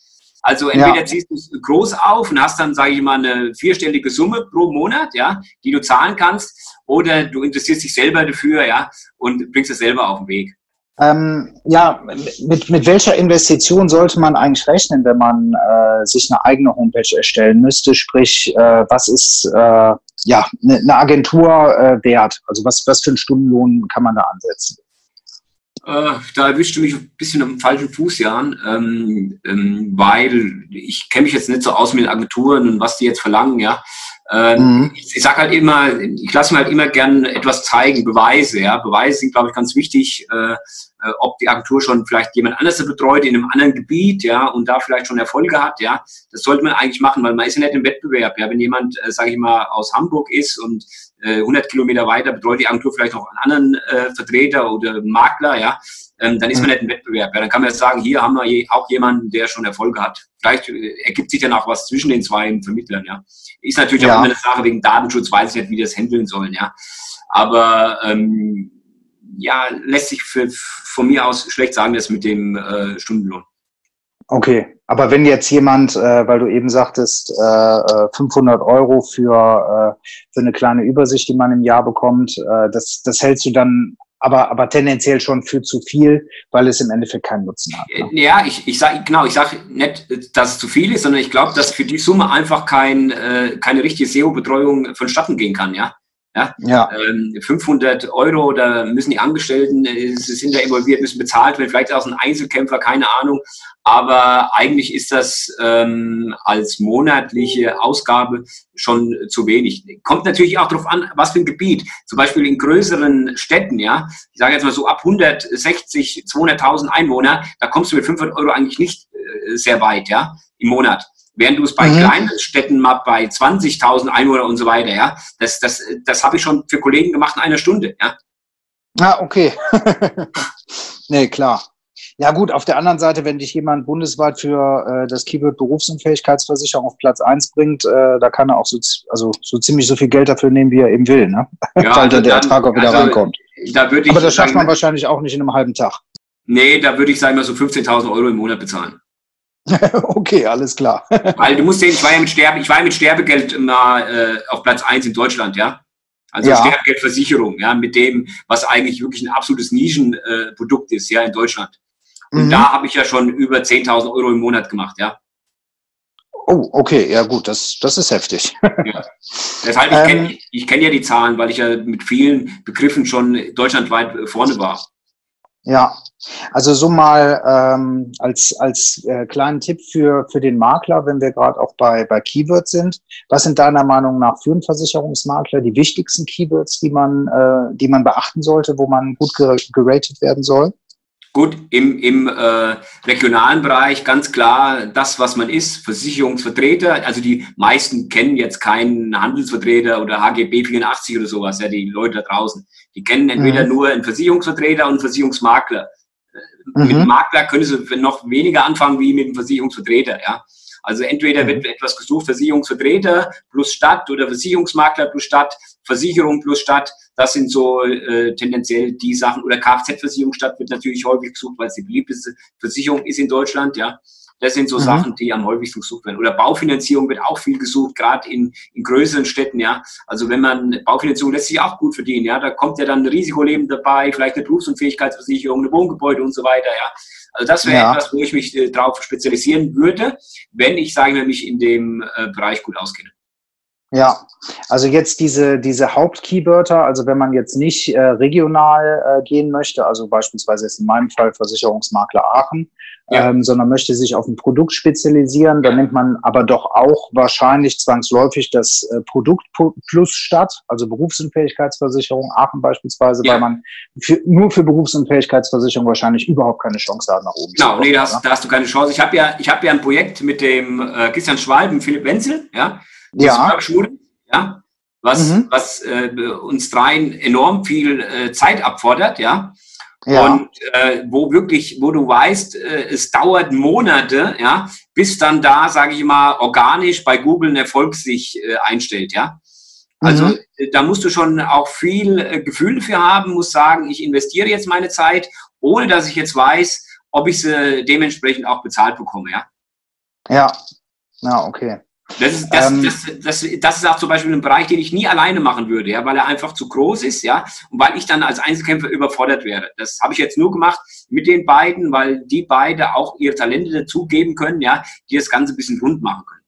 Also entweder ja. ziehst du es groß auf und hast dann, sage ich mal, eine vierstellige Summe pro Monat, ja, die du zahlen kannst, oder du interessierst dich selber dafür, ja, und bringst es selber auf den Weg. Ähm, ja, mit, mit welcher Investition sollte man eigentlich rechnen, wenn man äh, sich eine eigene Homepage erstellen müsste? Sprich, äh, was ist äh, ja eine, eine Agentur äh, wert? Also was, was für einen Stundenlohn kann man da ansetzen? Äh, da erwischte mich ein bisschen auf dem falschen Fuß, Jan, ähm, ähm, weil ich kenne mich jetzt nicht so aus mit den Agenturen und was die jetzt verlangen, ja. Ähm, mhm. Ich, ich sage halt immer, ich lasse mir halt immer gern etwas zeigen, Beweise, ja. Beweise sind, glaube ich, ganz wichtig, äh, äh, ob die Agentur schon vielleicht jemand anderes betreut in einem anderen Gebiet, ja, und da vielleicht schon Erfolge hat, ja. Das sollte man eigentlich machen, weil man ist ja nicht im Wettbewerb, ja. Wenn jemand, äh, sage ich mal, aus Hamburg ist und äh, 100 Kilometer weiter betreut die Agentur vielleicht noch einen anderen äh, Vertreter oder Makler, ja, ähm, dann ist man mhm. nicht im Wettbewerb. Ja. Dann kann man sagen, hier haben wir je, auch jemanden, der schon Erfolge hat. Vielleicht äh, ergibt sich dann auch was zwischen den zwei Vermittlern, ja. Ist natürlich ja. auch immer eine Sache wegen Datenschutz, weiß ich nicht, wie die das handeln sollen, ja. Aber ähm, ja, lässt sich für, von mir aus schlecht sagen, das mit dem äh, Stundenlohn. Okay, aber wenn jetzt jemand, äh, weil du eben sagtest, äh, 500 äh, Euro für, äh, für eine kleine Übersicht, die man im Jahr bekommt, äh, das, das hältst du dann aber, aber tendenziell schon für zu viel, weil es im Endeffekt keinen Nutzen hat. Ne? Ja, ich, ich sage genau, ich sage nicht, dass es zu viel ist, sondern ich glaube, dass für die Summe einfach kein, äh, keine richtige SEO-Betreuung vonstatten gehen kann, ja. Ja, ja. Ähm, 500 Euro, da müssen die Angestellten, äh, sie sind ja involviert, müssen bezahlt werden, vielleicht auch ein Einzelkämpfer, keine Ahnung. Aber eigentlich ist das ähm, als monatliche Ausgabe schon zu wenig. Kommt natürlich auch darauf an, was für ein Gebiet. Zum Beispiel in größeren Städten, ja, ich sage jetzt mal so ab 160, 200.000 Einwohner, da kommst du mit 500 Euro eigentlich nicht äh, sehr weit, ja, im Monat. Während du es bei mhm. kleinen Städten mal bei 20.000 Einwohner und so weiter, ja, das, das, das habe ich schon für Kollegen gemacht in einer Stunde, ja. Ah, okay. nee, klar. Ja gut, auf der anderen Seite, wenn dich jemand bundesweit für äh, das Keyword Berufsunfähigkeitsversicherung auf Platz 1 bringt, äh, da kann er auch so, also so ziemlich so viel Geld dafür nehmen, wie er eben will, ne? Ja, Weil dann der Ertrag auch wieder also, reinkommt. Da Aber das schafft man wahrscheinlich auch nicht in einem halben Tag. Nee, da würde ich sagen, mal so 15.000 Euro im Monat bezahlen. okay, alles klar. Weil du musst sehen, ich war ja mit Sterbe, ich war ja mit Sterbegeld immer äh, auf Platz eins in Deutschland, ja. Also ja. Sterbegeldversicherung, ja, mit dem, was eigentlich wirklich ein absolutes Nischenprodukt äh, ist, ja, in Deutschland. Und mhm. da habe ich ja schon über 10.000 Euro im Monat gemacht, ja. Oh, okay, ja gut, das, das ist heftig. ja. Deshalb, ich kenne ähm, kenn ja die Zahlen, weil ich ja mit vielen Begriffen schon deutschlandweit vorne war. Ja, also so mal ähm, als, als äh, kleinen Tipp für, für den Makler, wenn wir gerade auch bei, bei Keywords sind. Was sind deiner Meinung nach für einen Versicherungsmakler die wichtigsten Keywords, die man, äh, die man beachten sollte, wo man gut geratet werden soll? Gut, im, im äh, regionalen Bereich ganz klar das, was man ist, Versicherungsvertreter. Also die meisten kennen jetzt keinen Handelsvertreter oder HGB 84 oder sowas, ja, die Leute da draußen. Die kennen entweder mhm. nur einen Versicherungsvertreter und einen Versicherungsmakler. Mhm. Mit Makler können sie noch weniger anfangen wie mit einem Versicherungsvertreter, ja. Also entweder wird mhm. etwas gesucht, Versicherungsvertreter plus Stadt oder Versicherungsmakler plus Stadt, Versicherung plus Stadt. Das sind so äh, tendenziell die Sachen. Oder Kfz-Versicherung Stadt wird natürlich häufig gesucht, weil es die beliebteste Versicherung ist in Deutschland, ja. Das sind so mhm. Sachen, die am häufigsten gesucht werden. Oder Baufinanzierung wird auch viel gesucht, gerade in, in größeren Städten, ja. Also wenn man, Baufinanzierung lässt sich auch gut verdienen, ja. Da kommt ja dann ein Risikoleben dabei, vielleicht eine Berufsunfähigkeitsversicherung, eine Wohngebäude und so weiter, ja. Also das wäre ja. etwas, wo ich mich äh, darauf spezialisieren würde, wenn ich, sage ich mich in dem äh, Bereich gut auskenne. Ja, also jetzt diese, diese Hauptkeywörter, also wenn man jetzt nicht äh, regional äh, gehen möchte, also beispielsweise jetzt in meinem Fall Versicherungsmakler Aachen, ja. ähm, sondern möchte sich auf ein Produkt spezialisieren, dann nimmt man aber doch auch wahrscheinlich zwangsläufig das äh, Produkt plus statt, also Berufsunfähigkeitsversicherung Aachen beispielsweise, ja. weil man für, nur für Berufsunfähigkeitsversicherung wahrscheinlich überhaupt keine Chance hat nach oben. Genau, nee, da hast, da hast, du keine Chance. Ich habe ja, ich habe ja ein Projekt mit dem äh, Christian Schwalb und Philipp Wenzel, ja, ja. ja, was, mhm. was äh, uns dreien enorm viel äh, Zeit abfordert, ja. Ja. Und äh, wo wirklich, wo du weißt, äh, es dauert Monate, ja, bis dann da, sage ich mal, organisch bei Google ein Erfolg sich äh, einstellt, ja. Also mhm. Äh, da musst du schon auch viel äh, Gefühl für haben, musst sagen, ich investiere jetzt meine Zeit, ohne dass ich jetzt weiß, ob ich sie dementsprechend auch bezahlt bekomme, ja. Ja, ja, okay. Das ist, das, ähm, das, das, das, ist auch zum Beispiel ein Bereich, den ich nie alleine machen würde, ja, weil er einfach zu groß ist, ja, und weil ich dann als Einzelkämpfer überfordert wäre. Das habe ich jetzt nur gemacht mit den beiden, weil die beide auch ihre Talente dazugeben können, ja, die das Ganze ein bisschen rund machen können.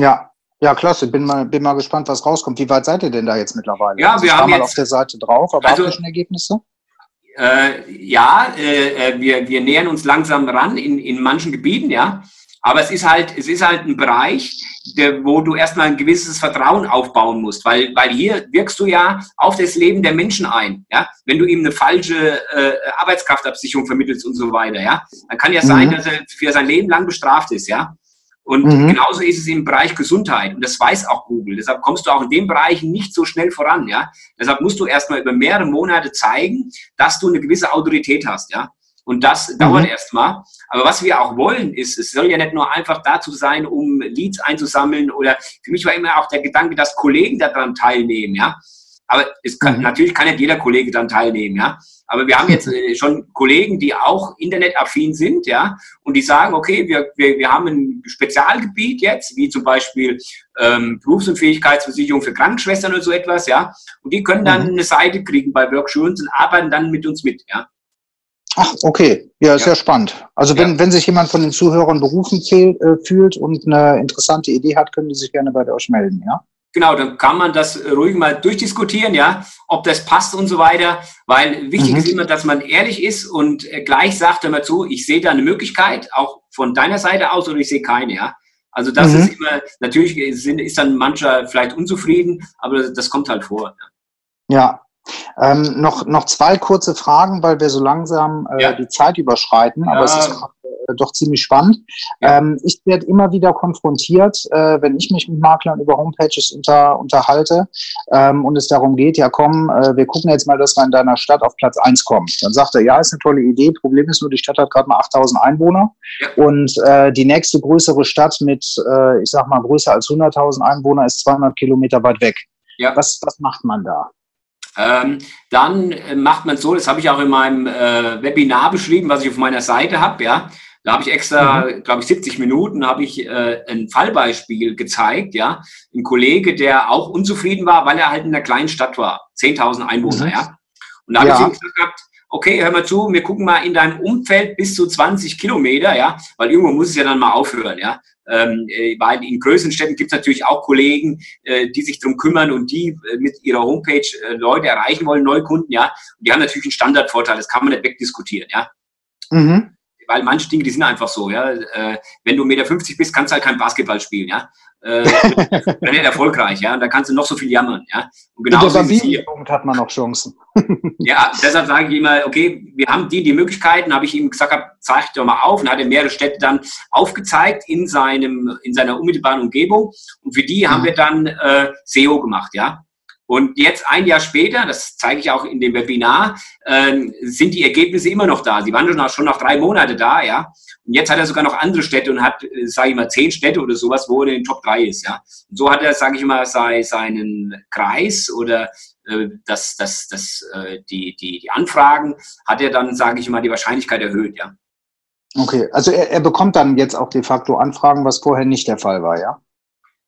Ja, ja, klasse. Bin mal, bin mal gespannt, was rauskommt. Wie weit seid ihr denn da jetzt mittlerweile? Ja, also wir haben mal jetzt, auf der Seite drauf, aber also, habt ihr schon Ergebnisse? Äh, ja, äh, äh, wir, wir nähern uns langsam ran in, in manchen Gebieten, ja. Aber es ist halt, es ist halt ein Bereich, der, wo du erstmal ein gewisses Vertrauen aufbauen musst, weil, weil hier wirkst du ja auf das Leben der Menschen ein, ja. Wenn du ihm eine falsche äh, Arbeitskraftabsicherung vermittelst und so weiter, ja, dann kann ja sein, mhm. dass er für sein Leben lang bestraft ist, ja. Und mhm. genauso ist es im Bereich Gesundheit. Und das weiß auch Google. Deshalb kommst du auch in dem Bereich nicht so schnell voran, ja. Deshalb musst du erstmal über mehrere Monate zeigen, dass du eine gewisse Autorität hast, ja. Und das mhm. dauert erstmal. Aber was wir auch wollen, ist, es soll ja nicht nur einfach dazu sein, um Leads einzusammeln oder für mich war immer auch der Gedanke, dass Kollegen daran teilnehmen, ja. Aber es kann, mhm. natürlich kann nicht jeder Kollege dann teilnehmen, ja. Aber wir haben jetzt äh, schon Kollegen, die auch internetaffin sind, ja, und die sagen, okay, wir, wir, wir haben ein Spezialgebiet jetzt, wie zum Beispiel ähm, Berufsunfähigkeitsversicherung für Krankenschwestern oder so etwas, ja, und die können dann mhm. eine Seite kriegen bei Workshops und arbeiten dann mit uns mit, ja. Ach, okay. Ja, ist ja, ja spannend. Also wenn, ja. wenn sich jemand von den Zuhörern berufen äh, fühlt und eine interessante Idee hat, können die sich gerne bei euch melden, ja? Genau, dann kann man das ruhig mal durchdiskutieren, ja, ob das passt und so weiter, weil wichtig mhm. ist immer, dass man ehrlich ist und äh, gleich sagt immer zu, ich sehe da eine Möglichkeit, auch von deiner Seite aus oder ich sehe keine, ja. Also das mhm. ist immer, natürlich ist dann mancher vielleicht unzufrieden, aber das kommt halt vor. Ja, ja ähm, noch, noch zwei kurze Fragen, weil wir so langsam äh, ja. die Zeit überschreiten, ja. aber es ist äh, doch ziemlich spannend. Ja. Ähm, ich werde immer wieder konfrontiert, äh, wenn ich mich mit Maklern über Homepages unter, unterhalte ähm, und es darum geht, ja komm, äh, wir gucken jetzt mal, dass wir in deiner Stadt auf Platz eins kommen. Dann sagt er, ja, ist eine tolle Idee, Problem ist nur, die Stadt hat gerade mal 8000 Einwohner und äh, die nächste größere Stadt mit, äh, ich sag mal, größer als 100.000 Einwohner ist 200 Kilometer weit weg. Ja. Was, was macht man da? Ähm, dann äh, macht man so, das habe ich auch in meinem äh, Webinar beschrieben, was ich auf meiner Seite habe, ja. Da habe ich extra, mhm. glaube ich, 70 Minuten habe ich äh, ein Fallbeispiel gezeigt, ja. Ein Kollege, der auch unzufrieden war, weil er halt in einer kleinen Stadt war. 10.000 Einwohner, mhm. ja. Und da habe ja. ich ihm gesagt, okay, hör mal zu, wir gucken mal in deinem Umfeld bis zu 20 Kilometer, ja, weil irgendwo muss es ja dann mal aufhören, ja. Ähm, äh, weil in größeren Städten gibt es natürlich auch Kollegen, äh, die sich darum kümmern und die äh, mit ihrer Homepage äh, Leute erreichen wollen, Neukunden, ja. Und die haben natürlich einen Standardvorteil, das kann man nicht wegdiskutieren, ja. Mhm weil manche Dinge, die sind einfach so, ja. Äh, wenn du 1,50 Meter bist, kannst du halt kein Basketball spielen, ja. Äh, dann nicht erfolgreich, ja. Und da kannst du noch so viel jammern, ja. Und genau so hier. hat man noch Chancen. ja, deshalb sage ich immer, okay, wir haben die, die Möglichkeiten, habe ich ihm gesagt, zeig doch mal auf und hat er mehrere Städte dann aufgezeigt in seinem, in seiner unmittelbaren Umgebung. Und für die mhm. haben wir dann äh, SEO gemacht, ja. Und jetzt ein Jahr später, das zeige ich auch in dem Webinar, äh, sind die Ergebnisse immer noch da. Sie waren schon nach, schon nach drei Monate da, ja. Und jetzt hat er sogar noch andere Städte und hat, äh, sage ich mal, zehn Städte oder sowas, wo er in den Top 3 ist, ja. Und so hat er, sage ich mal, sei, seinen Kreis oder äh, das, das, das, äh, die, die, die Anfragen, hat er dann, sage ich mal, die Wahrscheinlichkeit erhöht, ja. Okay, also er, er bekommt dann jetzt auch de facto Anfragen, was vorher nicht der Fall war, ja?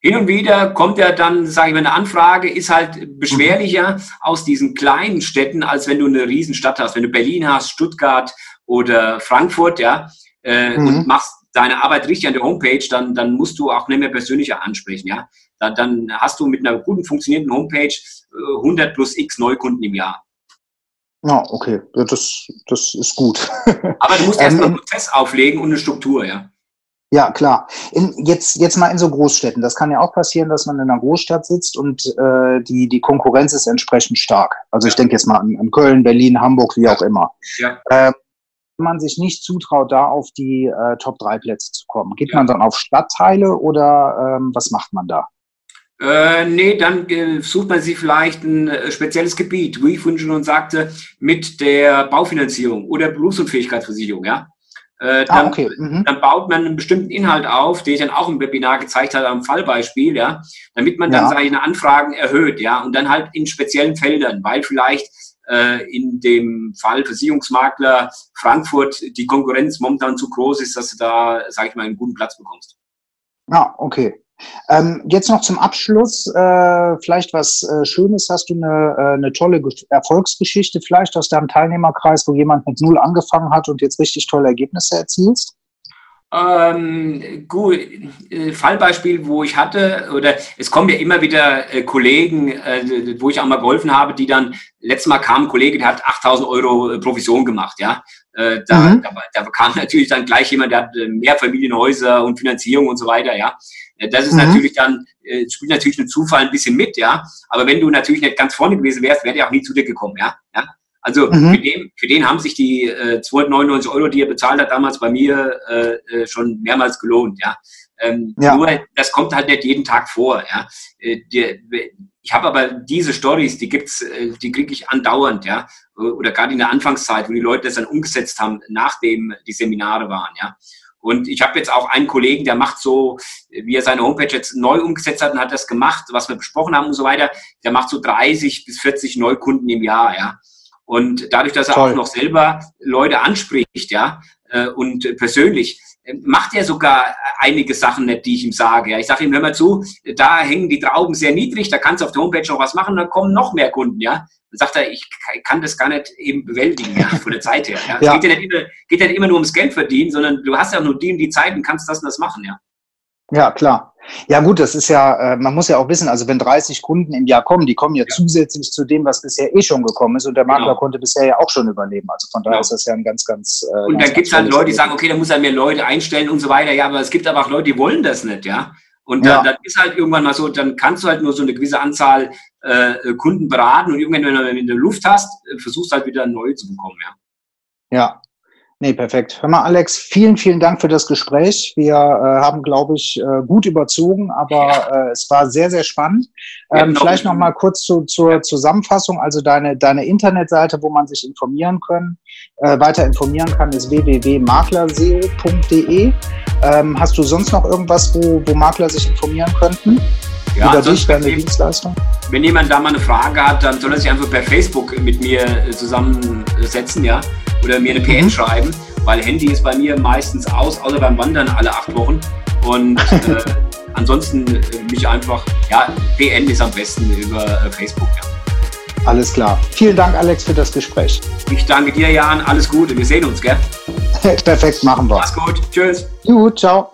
Hin und wieder kommt ja dann, sage ich mal, eine Anfrage, ist halt beschwerlicher aus diesen kleinen Städten, als wenn du eine Riesenstadt hast. Wenn du Berlin hast, Stuttgart oder Frankfurt, ja, äh, mhm. und machst deine Arbeit richtig an der Homepage, dann, dann musst du auch nicht mehr persönlicher ansprechen, ja. Dann, dann hast du mit einer guten funktionierenden Homepage 100 äh, plus x Neukunden im Jahr. Ja, okay, das, das ist gut. Aber du musst erstmal ähm, einen Prozess auflegen und eine Struktur, ja. Ja, klar. In, jetzt, jetzt mal in so Großstädten. Das kann ja auch passieren, dass man in einer Großstadt sitzt und äh, die, die Konkurrenz ist entsprechend stark. Also ich denke jetzt mal an, an, Köln, Berlin, Hamburg, wie auch immer. Ja. Äh, wenn man sich nicht zutraut, da auf die äh, Top-3-Plätze zu kommen, geht ja. man dann auf Stadtteile oder ähm, was macht man da? Äh, nee, dann äh, sucht man sich vielleicht ein äh, spezielles Gebiet, wie ich vorhin schon sagte, mit der Baufinanzierung oder Berufsunfähigkeitsversicherung, ja. Äh, ah, dann, ah, okay. mhm. dann, baut man einen bestimmten Inhalt auf, den ich dann auch im Webinar gezeigt habe, am Fallbeispiel, ja, damit man dann ja. seine Anfragen erhöht, ja, und dann halt in speziellen Feldern, weil vielleicht äh, in dem Fall Versicherungsmakler Frankfurt die Konkurrenz momentan zu groß ist, dass du da, sag ich mal, einen guten Platz bekommst. Ah, okay. Ähm, jetzt noch zum Abschluss, äh, vielleicht was äh, Schönes. Hast du eine, äh, eine tolle Erfolgsgeschichte vielleicht aus deinem Teilnehmerkreis, wo jemand mit Null angefangen hat und jetzt richtig tolle Ergebnisse erzielst? Ähm, gut, äh, Fallbeispiel, wo ich hatte, oder es kommen ja immer wieder äh, Kollegen, äh, wo ich auch mal geholfen habe, die dann, letztes Mal kam ein Kollege, der hat 8000 Euro äh, Provision gemacht, ja. Äh, da, mhm. da, da kam natürlich dann gleich jemand, der hat äh, mehr Familienhäuser und Finanzierung und so weiter, ja. Das ist mhm. natürlich dann, spielt natürlich ein Zufall ein bisschen mit, ja. Aber wenn du natürlich nicht ganz vorne gewesen wärst, wäre der auch nie zu dir gekommen, ja. ja? Also mhm. für, den, für den haben sich die äh, 299 Euro, die er bezahlt hat, damals bei mir äh, äh, schon mehrmals gelohnt. Ja? Ähm, ja. Nur das kommt halt nicht jeden Tag vor. Ja? Äh, die, ich habe aber diese Stories, die gibt's, äh, die kriege ich andauernd, ja, oder gerade in der Anfangszeit, wo die Leute das dann umgesetzt haben, nachdem die Seminare waren, ja. Und ich habe jetzt auch einen Kollegen, der macht so, wie er seine Homepage jetzt neu umgesetzt hat und hat das gemacht, was wir besprochen haben und so weiter. Der macht so 30 bis 40 Neukunden im Jahr, ja. Und dadurch, dass er Toll. auch noch selber Leute anspricht, ja, äh, und persönlich, macht er sogar einige Sachen nicht, die ich ihm sage. Ja. Ich sage ihm, hör mal zu, da hängen die Trauben sehr niedrig, da kannst du auf der Homepage noch was machen, dann kommen noch mehr Kunden, ja. Dann sagt er, ich kann das gar nicht eben bewältigen, ja, von der Zeit her. Ja. ja. Es geht ja, nicht immer, geht ja nicht immer nur ums Geld verdienen, sondern du hast ja nur die und die Zeit und kannst das und das machen, ja. Ja, klar. Ja gut, das ist ja, äh, man muss ja auch wissen, also wenn 30 Kunden im Jahr kommen, die kommen ja, ja. zusätzlich zu dem, was bisher eh schon gekommen ist und der Makler genau. konnte bisher ja auch schon überleben. Also von daher genau. ist das ja ein ganz, ganz... Äh, und dann gibt es halt Leute, die sagen, okay, da muss er mehr Leute einstellen und so weiter. Ja, aber es gibt aber auch Leute, die wollen das nicht, ja. Und dann, ja. dann ist halt irgendwann mal so, dann kannst du halt nur so eine gewisse Anzahl äh, Kunden beraten und irgendwann, wenn du in der Luft hast, versuchst halt wieder neue zu bekommen, ja. Ja, Nee, perfekt. Hör mal, Alex, vielen, vielen Dank für das Gespräch. Wir äh, haben, glaube ich, äh, gut überzogen, aber ja. äh, es war sehr, sehr spannend. Ähm, vielleicht noch mal kurz zu, zur Zusammenfassung. Also deine, deine Internetseite, wo man sich informieren können, äh, weiter informieren kann, ist www.maklerseo.de. Ähm, hast du sonst noch irgendwas, wo, wo Makler sich informieren könnten? Ja, über dich, deine Dienstleistung? Wenn jemand da mal eine Frage hat, dann soll er sich einfach per Facebook mit mir äh, zusammensetzen, ja oder mir eine PN mhm. schreiben weil Handy ist bei mir meistens aus, außer beim Wandern alle acht Wochen. Und äh, ansonsten äh, mich einfach, ja, PN ist am besten über äh, Facebook. Ja. Alles klar. Vielen Dank, Alex, für das Gespräch. Ich danke dir, Jan. Alles Gute. Wir sehen uns, gell? Perfekt, machen wir. Mach's gut. Tschüss. Gut, ciao.